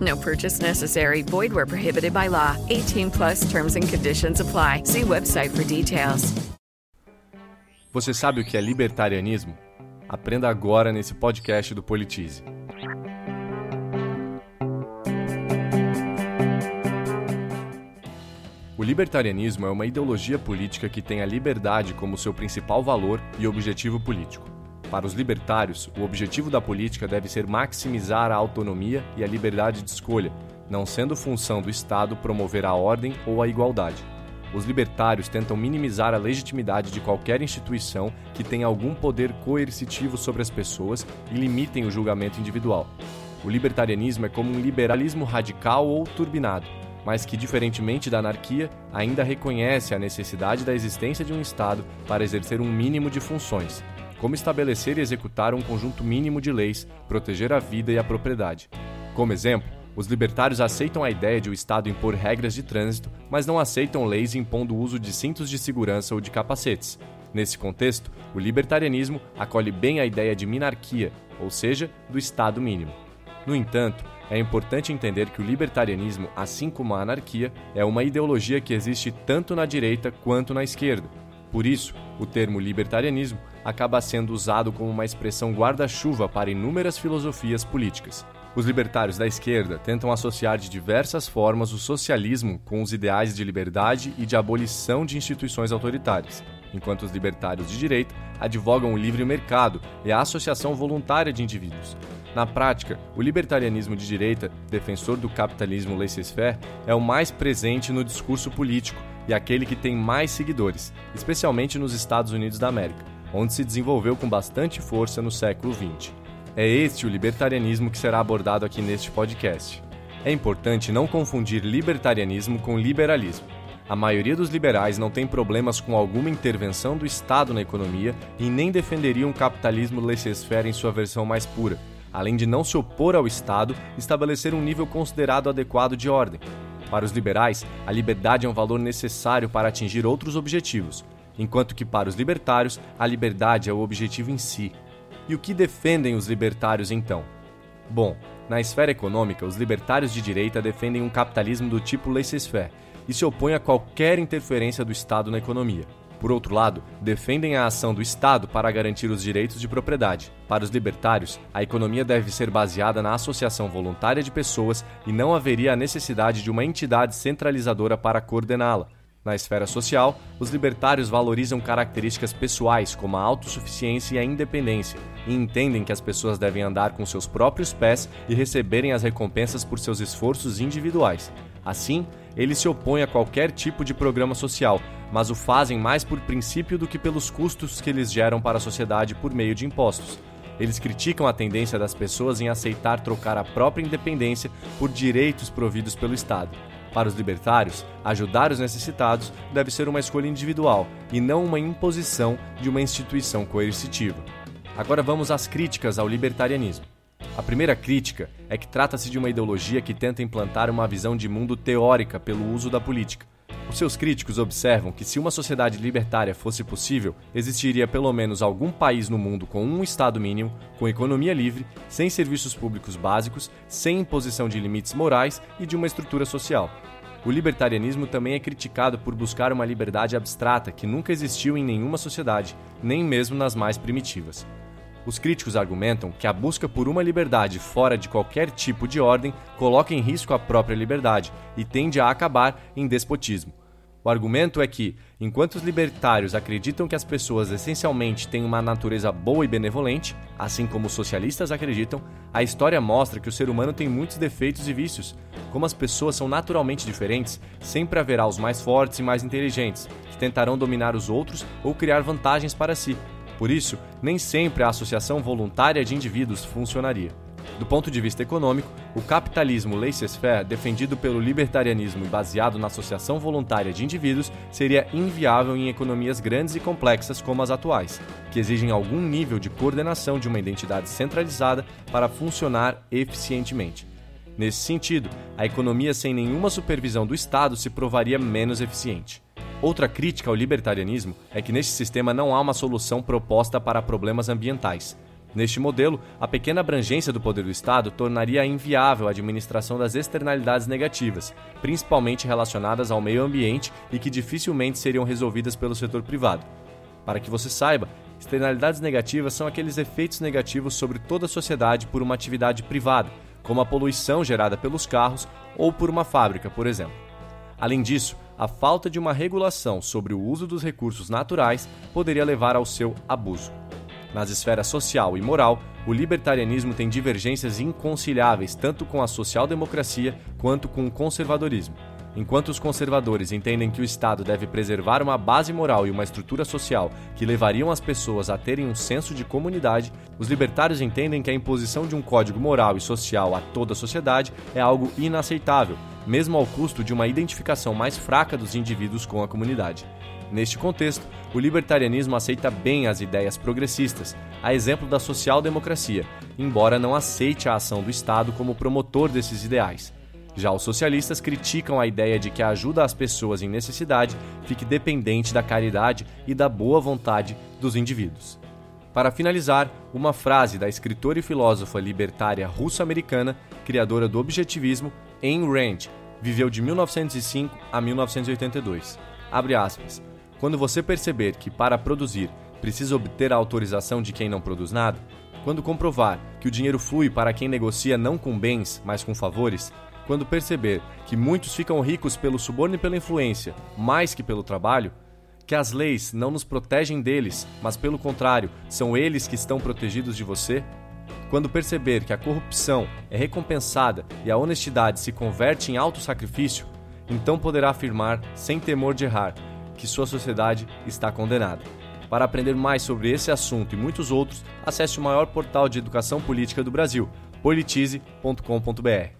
No purchase necessary. Void where prohibited by law. 18 plus terms and conditions apply. See website for details. Você sabe o que é libertarianismo? Aprenda agora nesse podcast do Politize. O libertarianismo é uma ideologia política que tem a liberdade como seu principal valor e objetivo político. Para os libertários, o objetivo da política deve ser maximizar a autonomia e a liberdade de escolha, não sendo função do Estado promover a ordem ou a igualdade. Os libertários tentam minimizar a legitimidade de qualquer instituição que tenha algum poder coercitivo sobre as pessoas e limitem o julgamento individual. O libertarianismo é como um liberalismo radical ou turbinado, mas que, diferentemente da anarquia, ainda reconhece a necessidade da existência de um Estado para exercer um mínimo de funções, como estabelecer e executar um conjunto mínimo de leis, proteger a vida e a propriedade. Como exemplo, os libertários aceitam a ideia de o Estado impor regras de trânsito, mas não aceitam leis impondo o uso de cintos de segurança ou de capacetes. Nesse contexto, o libertarianismo acolhe bem a ideia de minarquia, ou seja, do Estado mínimo. No entanto, é importante entender que o libertarianismo, assim como a anarquia, é uma ideologia que existe tanto na direita quanto na esquerda. Por isso, o termo libertarianismo acaba sendo usado como uma expressão guarda-chuva para inúmeras filosofias políticas. Os libertários da esquerda tentam associar de diversas formas o socialismo com os ideais de liberdade e de abolição de instituições autoritárias, enquanto os libertários de direita advogam o livre mercado e a associação voluntária de indivíduos. Na prática, o libertarianismo de direita, defensor do capitalismo laissez-faire, é o mais presente no discurso político e aquele que tem mais seguidores, especialmente nos Estados Unidos da América, onde se desenvolveu com bastante força no século XX. É este o libertarianismo que será abordado aqui neste podcast. É importante não confundir libertarianismo com liberalismo. A maioria dos liberais não tem problemas com alguma intervenção do Estado na economia e nem defenderiam um capitalismo laissez-faire em sua versão mais pura, além de não se opor ao Estado, estabelecer um nível considerado adequado de ordem. Para os liberais, a liberdade é um valor necessário para atingir outros objetivos, enquanto que para os libertários, a liberdade é o objetivo em si. E o que defendem os libertários então? Bom, na esfera econômica, os libertários de direita defendem um capitalismo do tipo laissez-faire e se opõem a qualquer interferência do Estado na economia. Por outro lado, defendem a ação do Estado para garantir os direitos de propriedade. Para os libertários, a economia deve ser baseada na associação voluntária de pessoas e não haveria a necessidade de uma entidade centralizadora para coordená-la. Na esfera social, os libertários valorizam características pessoais como a autossuficiência e a independência, e entendem que as pessoas devem andar com seus próprios pés e receberem as recompensas por seus esforços individuais. Assim, eles se opõem a qualquer tipo de programa social, mas o fazem mais por princípio do que pelos custos que eles geram para a sociedade por meio de impostos. Eles criticam a tendência das pessoas em aceitar trocar a própria independência por direitos providos pelo Estado. Para os libertários, ajudar os necessitados deve ser uma escolha individual e não uma imposição de uma instituição coercitiva. Agora vamos às críticas ao libertarianismo. A primeira crítica é que trata-se de uma ideologia que tenta implantar uma visão de mundo teórica pelo uso da política. Os seus críticos observam que se uma sociedade libertária fosse possível, existiria pelo menos algum país no mundo com um Estado mínimo, com economia livre, sem serviços públicos básicos, sem imposição de limites morais e de uma estrutura social. O libertarianismo também é criticado por buscar uma liberdade abstrata que nunca existiu em nenhuma sociedade, nem mesmo nas mais primitivas. Os críticos argumentam que a busca por uma liberdade fora de qualquer tipo de ordem coloca em risco a própria liberdade e tende a acabar em despotismo. O argumento é que, enquanto os libertários acreditam que as pessoas essencialmente têm uma natureza boa e benevolente, assim como os socialistas acreditam, a história mostra que o ser humano tem muitos defeitos e vícios. Como as pessoas são naturalmente diferentes, sempre haverá os mais fortes e mais inteligentes, que tentarão dominar os outros ou criar vantagens para si. Por isso, nem sempre a associação voluntária de indivíduos funcionaria. Do ponto de vista econômico, o capitalismo laissez-faire, defendido pelo libertarianismo e baseado na associação voluntária de indivíduos, seria inviável em economias grandes e complexas como as atuais, que exigem algum nível de coordenação de uma identidade centralizada para funcionar eficientemente. Nesse sentido, a economia sem nenhuma supervisão do Estado se provaria menos eficiente. Outra crítica ao libertarianismo é que neste sistema não há uma solução proposta para problemas ambientais. Neste modelo, a pequena abrangência do poder do Estado tornaria inviável a administração das externalidades negativas, principalmente relacionadas ao meio ambiente e que dificilmente seriam resolvidas pelo setor privado. Para que você saiba, externalidades negativas são aqueles efeitos negativos sobre toda a sociedade por uma atividade privada, como a poluição gerada pelos carros ou por uma fábrica, por exemplo. Além disso, a falta de uma regulação sobre o uso dos recursos naturais poderia levar ao seu abuso. Nas esferas social e moral, o libertarianismo tem divergências inconciliáveis tanto com a social-democracia quanto com o conservadorismo. Enquanto os conservadores entendem que o Estado deve preservar uma base moral e uma estrutura social que levariam as pessoas a terem um senso de comunidade, os libertários entendem que a imposição de um código moral e social a toda a sociedade é algo inaceitável, mesmo ao custo de uma identificação mais fraca dos indivíduos com a comunidade. Neste contexto, o libertarianismo aceita bem as ideias progressistas, a exemplo da social-democracia, embora não aceite a ação do Estado como promotor desses ideais. Já os socialistas criticam a ideia de que a ajuda às pessoas em necessidade fique dependente da caridade e da boa vontade dos indivíduos. Para finalizar, uma frase da escritora e filósofa libertária russo-americana, criadora do objetivismo, Ayn Rand, viveu de 1905 a 1982. Abre aspas. Quando você perceber que para produzir precisa obter a autorização de quem não produz nada, quando comprovar que o dinheiro flui para quem negocia não com bens, mas com favores, quando perceber que muitos ficam ricos pelo suborno e pela influência, mais que pelo trabalho, que as leis não nos protegem deles, mas pelo contrário, são eles que estão protegidos de você, quando perceber que a corrupção é recompensada e a honestidade se converte em alto sacrifício, então poderá afirmar, sem temor de errar, que sua sociedade está condenada. Para aprender mais sobre esse assunto e muitos outros, acesse o maior portal de educação política do Brasil, politize.com.br.